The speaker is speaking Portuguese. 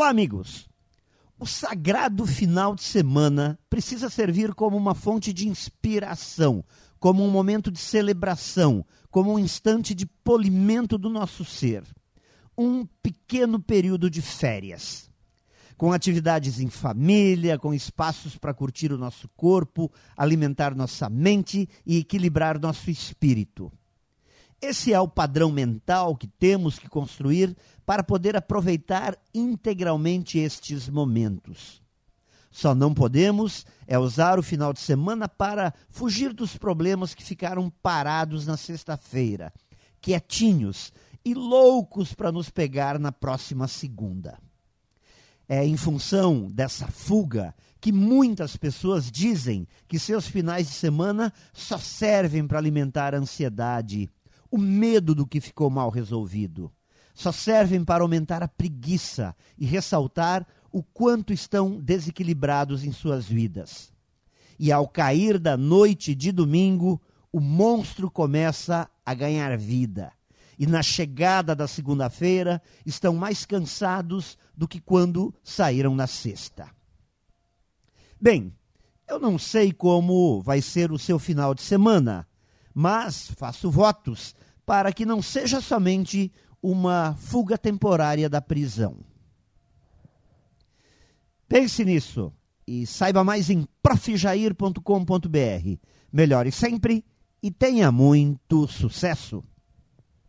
Olá, amigos! O sagrado final de semana precisa servir como uma fonte de inspiração, como um momento de celebração, como um instante de polimento do nosso ser. Um pequeno período de férias. Com atividades em família, com espaços para curtir o nosso corpo, alimentar nossa mente e equilibrar nosso espírito. Esse é o padrão mental que temos que construir para poder aproveitar integralmente estes momentos. Só não podemos é usar o final de semana para fugir dos problemas que ficaram parados na sexta-feira, quietinhos e loucos para nos pegar na próxima segunda. É em função dessa fuga que muitas pessoas dizem que seus finais de semana só servem para alimentar a ansiedade, o medo do que ficou mal resolvido. Só servem para aumentar a preguiça e ressaltar o quanto estão desequilibrados em suas vidas. E ao cair da noite de domingo, o monstro começa a ganhar vida. E na chegada da segunda-feira, estão mais cansados do que quando saíram na sexta. Bem, eu não sei como vai ser o seu final de semana, mas faço votos para que não seja somente uma fuga temporária da prisão. Pense nisso e saiba mais em profjair.com.br. Melhore sempre e tenha muito sucesso!